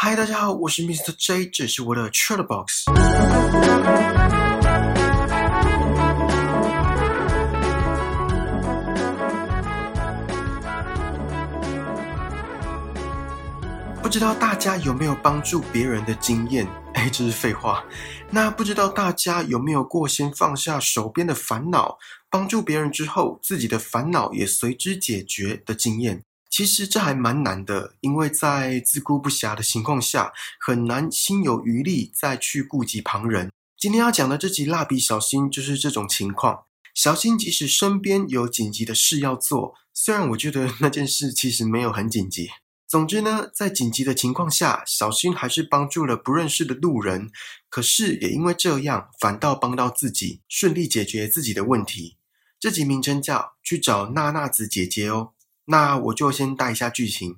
嗨，大家好，我是 Mr. J，这是我的 Chat Box。不知道大家有没有帮助别人的经验？哎，这是废话。那不知道大家有没有过先放下手边的烦恼，帮助别人之后，自己的烦恼也随之解决的经验？其实这还蛮难的，因为在自顾不暇的情况下，很难心有余力再去顾及旁人。今天要讲的这集蜡笔小新就是这种情况。小新即使身边有紧急的事要做，虽然我觉得那件事其实没有很紧急。总之呢，在紧急的情况下，小新还是帮助了不认识的路人。可是也因为这样，反倒帮到自己，顺利解决自己的问题。这集名称叫“去找娜娜子姐姐”哦。那我就先带一下剧情。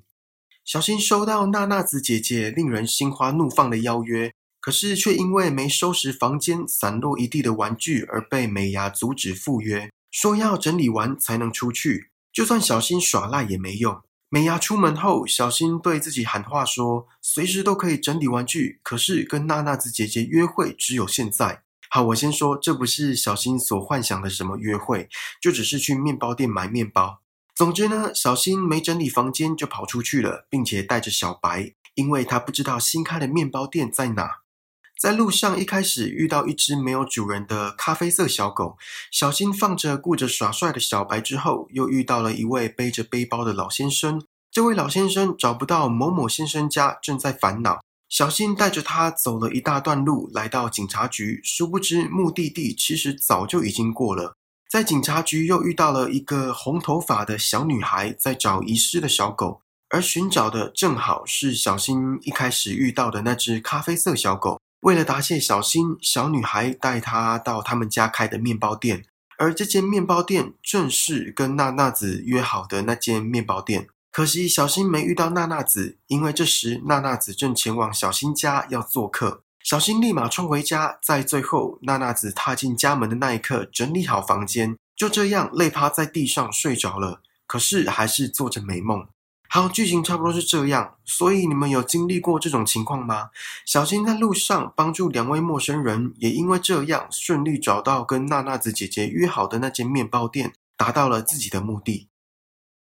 小新收到娜娜子姐姐令人心花怒放的邀约，可是却因为没收拾房间散落一地的玩具而被美伢阻止赴约，说要整理完才能出去。就算小新耍赖也没用。美伢出门后，小新对自己喊话说：“随时都可以整理玩具，可是跟娜娜子姐姐约会只有现在。”好，我先说，这不是小新所幻想的什么约会，就只是去面包店买面包。总之呢，小新没整理房间就跑出去了，并且带着小白，因为他不知道新开的面包店在哪。在路上，一开始遇到一只没有主人的咖啡色小狗，小新放着顾着耍帅的小白之后，又遇到了一位背着背包的老先生。这位老先生找不到某某先生家，正在烦恼。小新带着他走了一大段路，来到警察局，殊不知目的地其实早就已经过了。在警察局又遇到了一个红头发的小女孩，在找遗失的小狗，而寻找的正好是小新一开始遇到的那只咖啡色小狗。为了答谢小新，小女孩带他到他们家开的面包店，而这间面包店正是跟娜娜子约好的那间面包店。可惜小新没遇到娜娜子，因为这时娜娜子正前往小新家要做客。小新立马冲回家，在最后娜娜子踏进家门的那一刻，整理好房间，就这样累趴在地上睡着了。可是还是做着美梦。好，剧情差不多是这样。所以你们有经历过这种情况吗？小新在路上帮助两位陌生人，也因为这样顺利找到跟娜娜子姐姐约好的那间面包店，达到了自己的目的。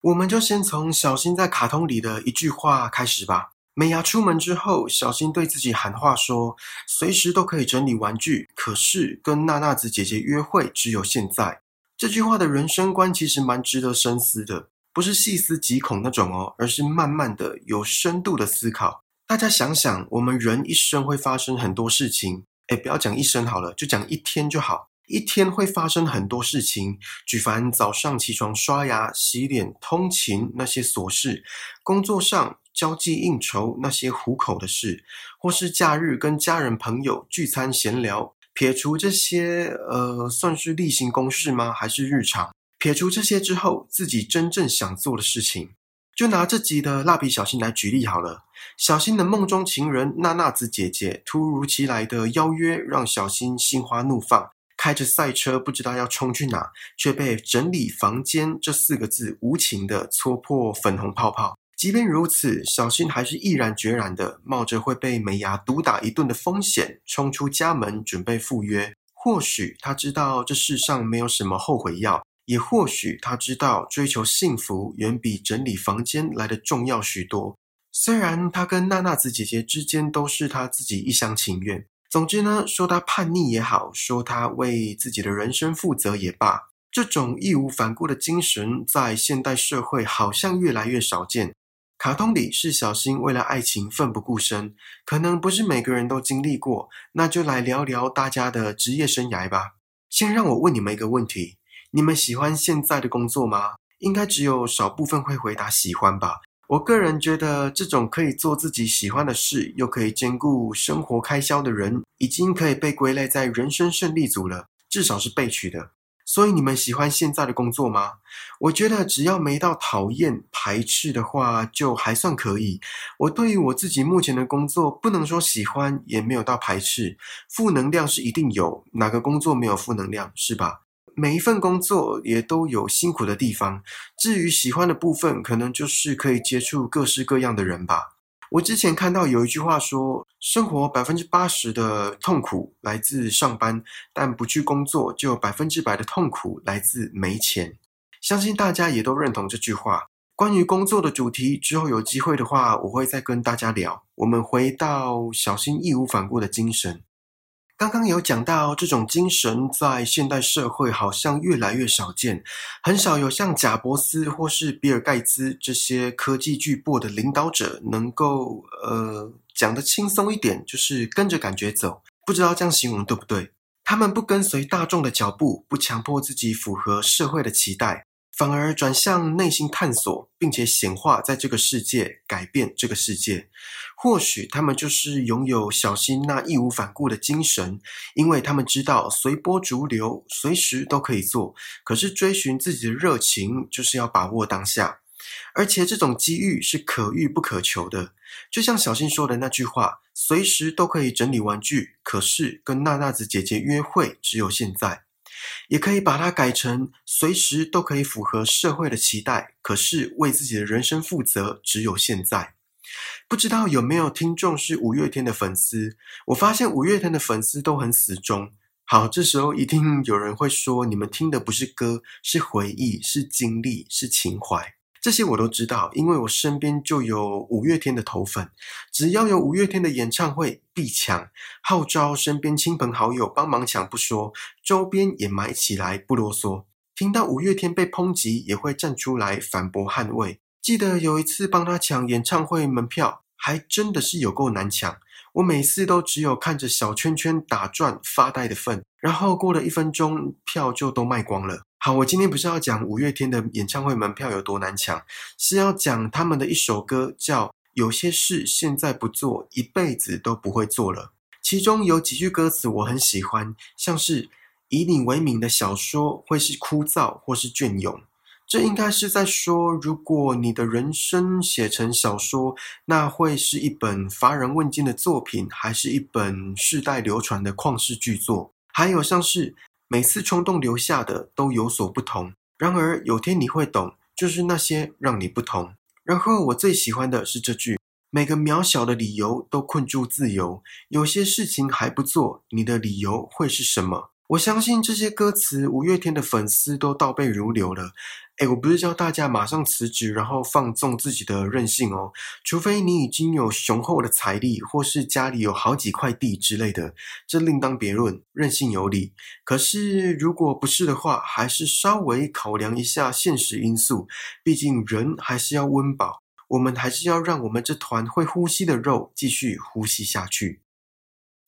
我们就先从小新在卡通里的一句话开始吧。美牙出门之后，小新对自己喊话说：“随时都可以整理玩具，可是跟娜娜子姐姐约会只有现在。”这句话的人生观其实蛮值得深思的，不是细思极恐那种哦，而是慢慢的有深度的思考。大家想想，我们人一生会发生很多事情，哎，不要讲一生好了，就讲一天就好。一天会发生很多事情，举凡早上起床、刷牙、洗脸、通勤那些琐事，工作上。交际应酬那些糊口的事，或是假日跟家人朋友聚餐闲聊，撇除这些，呃，算是例行公事吗？还是日常？撇除这些之后，自己真正想做的事情，就拿这集的蜡笔小新来举例好了。小新的梦中情人娜娜子姐姐突如其来的邀约，让小新心花怒放，开着赛车不知道要冲去哪，却被整理房间这四个字无情的戳破粉红泡泡。即便如此，小新还是毅然决然的冒着会被美伢毒打一顿的风险，冲出家门准备赴约。或许他知道这世上没有什么后悔药，也或许他知道追求幸福远比整理房间来的重要许多。虽然他跟娜娜子姐姐之间都是他自己一厢情愿。总之呢，说他叛逆也好，说他为自己的人生负责也罢，这种义无反顾的精神在现代社会好像越来越少见。卡通里是小新为了爱情奋不顾身，可能不是每个人都经历过，那就来聊聊大家的职业生涯吧。先让我问你们一个问题：你们喜欢现在的工作吗？应该只有少部分会回答喜欢吧。我个人觉得，这种可以做自己喜欢的事，又可以兼顾生活开销的人，已经可以被归类在人生胜利组了，至少是被取的。所以你们喜欢现在的工作吗？我觉得只要没到讨厌、排斥的话，就还算可以。我对于我自己目前的工作，不能说喜欢，也没有到排斥。负能量是一定有，哪个工作没有负能量，是吧？每一份工作也都有辛苦的地方。至于喜欢的部分，可能就是可以接触各式各样的人吧。我之前看到有一句话说，生活百分之八十的痛苦来自上班，但不去工作就百分之百的痛苦来自没钱。相信大家也都认同这句话。关于工作的主题，之后有机会的话，我会再跟大家聊。我们回到小心义无反顾的精神。刚刚有讲到，这种精神在现代社会好像越来越少见，很少有像贾伯斯或是比尔盖茨这些科技巨擘的领导者能够，呃，讲的轻松一点，就是跟着感觉走。不知道这样形容对不对？他们不跟随大众的脚步，不强迫自己符合社会的期待。反而转向内心探索，并且显化在这个世界，改变这个世界。或许他们就是拥有小心那义无反顾的精神，因为他们知道随波逐流，随时都可以做。可是追寻自己的热情，就是要把握当下。而且这种机遇是可遇不可求的。就像小新说的那句话：“随时都可以整理玩具，可是跟娜娜子姐姐约会，只有现在。”也可以把它改成随时都可以符合社会的期待，可是为自己的人生负责，只有现在。不知道有没有听众是五月天的粉丝？我发现五月天的粉丝都很死忠。好，这时候一定有人会说，你们听的不是歌，是回忆，是经历，是情怀。这些我都知道，因为我身边就有五月天的头粉，只要有五月天的演唱会必抢，号召身边亲朋好友帮忙抢不说，周边也买起来不啰嗦。听到五月天被抨击，也会站出来反驳捍卫。记得有一次帮他抢演唱会门票，还真的是有够难抢，我每次都只有看着小圈圈打转发呆的份，然后过了一分钟，票就都卖光了。好，我今天不是要讲五月天的演唱会门票有多难抢，是要讲他们的一首歌叫《有些事现在不做，一辈子都不会做了》。其中有几句歌词我很喜欢，像是以你为名的小说会是枯燥或是隽永，这应该是在说，如果你的人生写成小说，那会是一本乏人问津的作品，还是一本世代流传的旷世巨作？还有像是。每次冲动留下的都有所不同，然而有天你会懂，就是那些让你不同。然后我最喜欢的是这句：每个渺小的理由都困住自由，有些事情还不做，你的理由会是什么？我相信这些歌词，五月天的粉丝都倒背如流了。哎，我不是叫大家马上辞职，然后放纵自己的任性哦。除非你已经有雄厚的财力，或是家里有好几块地之类的，这另当别论，任性有理。可是如果不是的话，还是稍微考量一下现实因素。毕竟人还是要温饱，我们还是要让我们这团会呼吸的肉继续呼吸下去。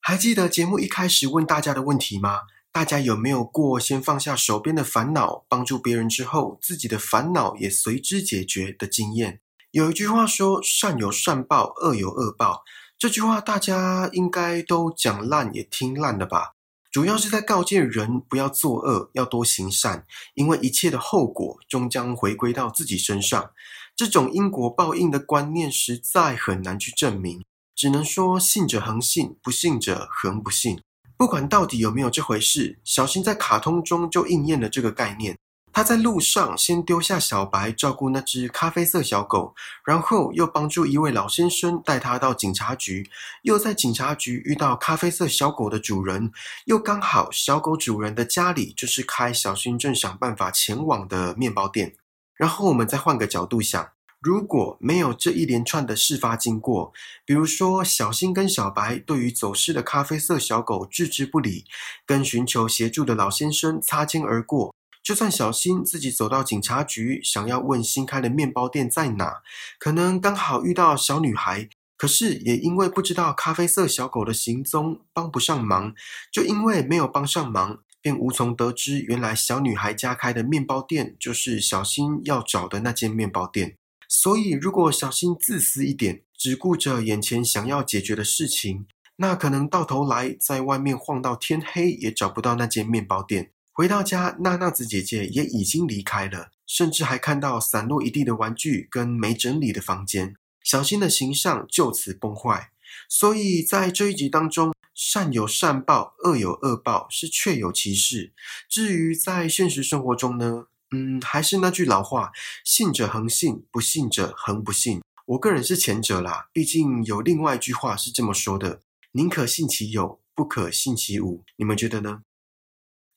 还记得节目一开始问大家的问题吗？大家有没有过先放下手边的烦恼，帮助别人之后，自己的烦恼也随之解决的经验？有一句话说：“善有善报，恶有恶报。”这句话大家应该都讲烂也听烂了吧？主要是在告诫人不要作恶，要多行善，因为一切的后果终将回归到自己身上。这种因果报应的观念实在很难去证明，只能说信者恒信，不信者恒不信。不管到底有没有这回事，小新在卡通中就应验了这个概念。他在路上先丢下小白照顾那只咖啡色小狗，然后又帮助一位老先生带他到警察局，又在警察局遇到咖啡色小狗的主人，又刚好小狗主人的家里就是开小新正想办法前往的面包店。然后我们再换个角度想。如果没有这一连串的事发经过，比如说小新跟小白对于走失的咖啡色小狗置之不理，跟寻求协助的老先生擦肩而过，就算小新自己走到警察局，想要问新开的面包店在哪，可能刚好遇到小女孩，可是也因为不知道咖啡色小狗的行踪，帮不上忙，就因为没有帮上忙，便无从得知原来小女孩家开的面包店就是小新要找的那间面包店。所以，如果小新自私一点，只顾着眼前想要解决的事情，那可能到头来在外面晃到天黑也找不到那间面包店。回到家，娜娜子姐姐也已经离开了，甚至还看到散落一地的玩具跟没整理的房间，小新的形象就此崩坏。所以在这一集当中，善有善报，恶有恶报，是确有其事。至于在现实生活中呢？嗯，还是那句老话，信者恒信，不信者恒不信。我个人是前者啦，毕竟有另外一句话是这么说的：宁可信其有，不可信其无。你们觉得呢？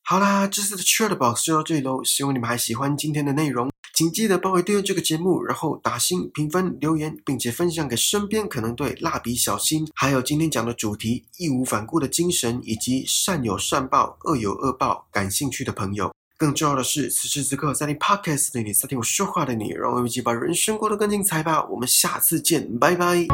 好啦，这次的 c h a t Box 就到这里喽，希望你们还喜欢今天的内容。请记得帮我订阅这个节目，然后打星、评分、留言，并且分享给身边可能对蜡笔小新，还有今天讲的主题义无反顾的精神，以及善有善报、恶有恶报感兴趣的朋友。更重要的是，此时此刻在听 Podcast 的你，在听我说话的你，让我们一起把人生过得更精彩吧！我们下次见，拜拜。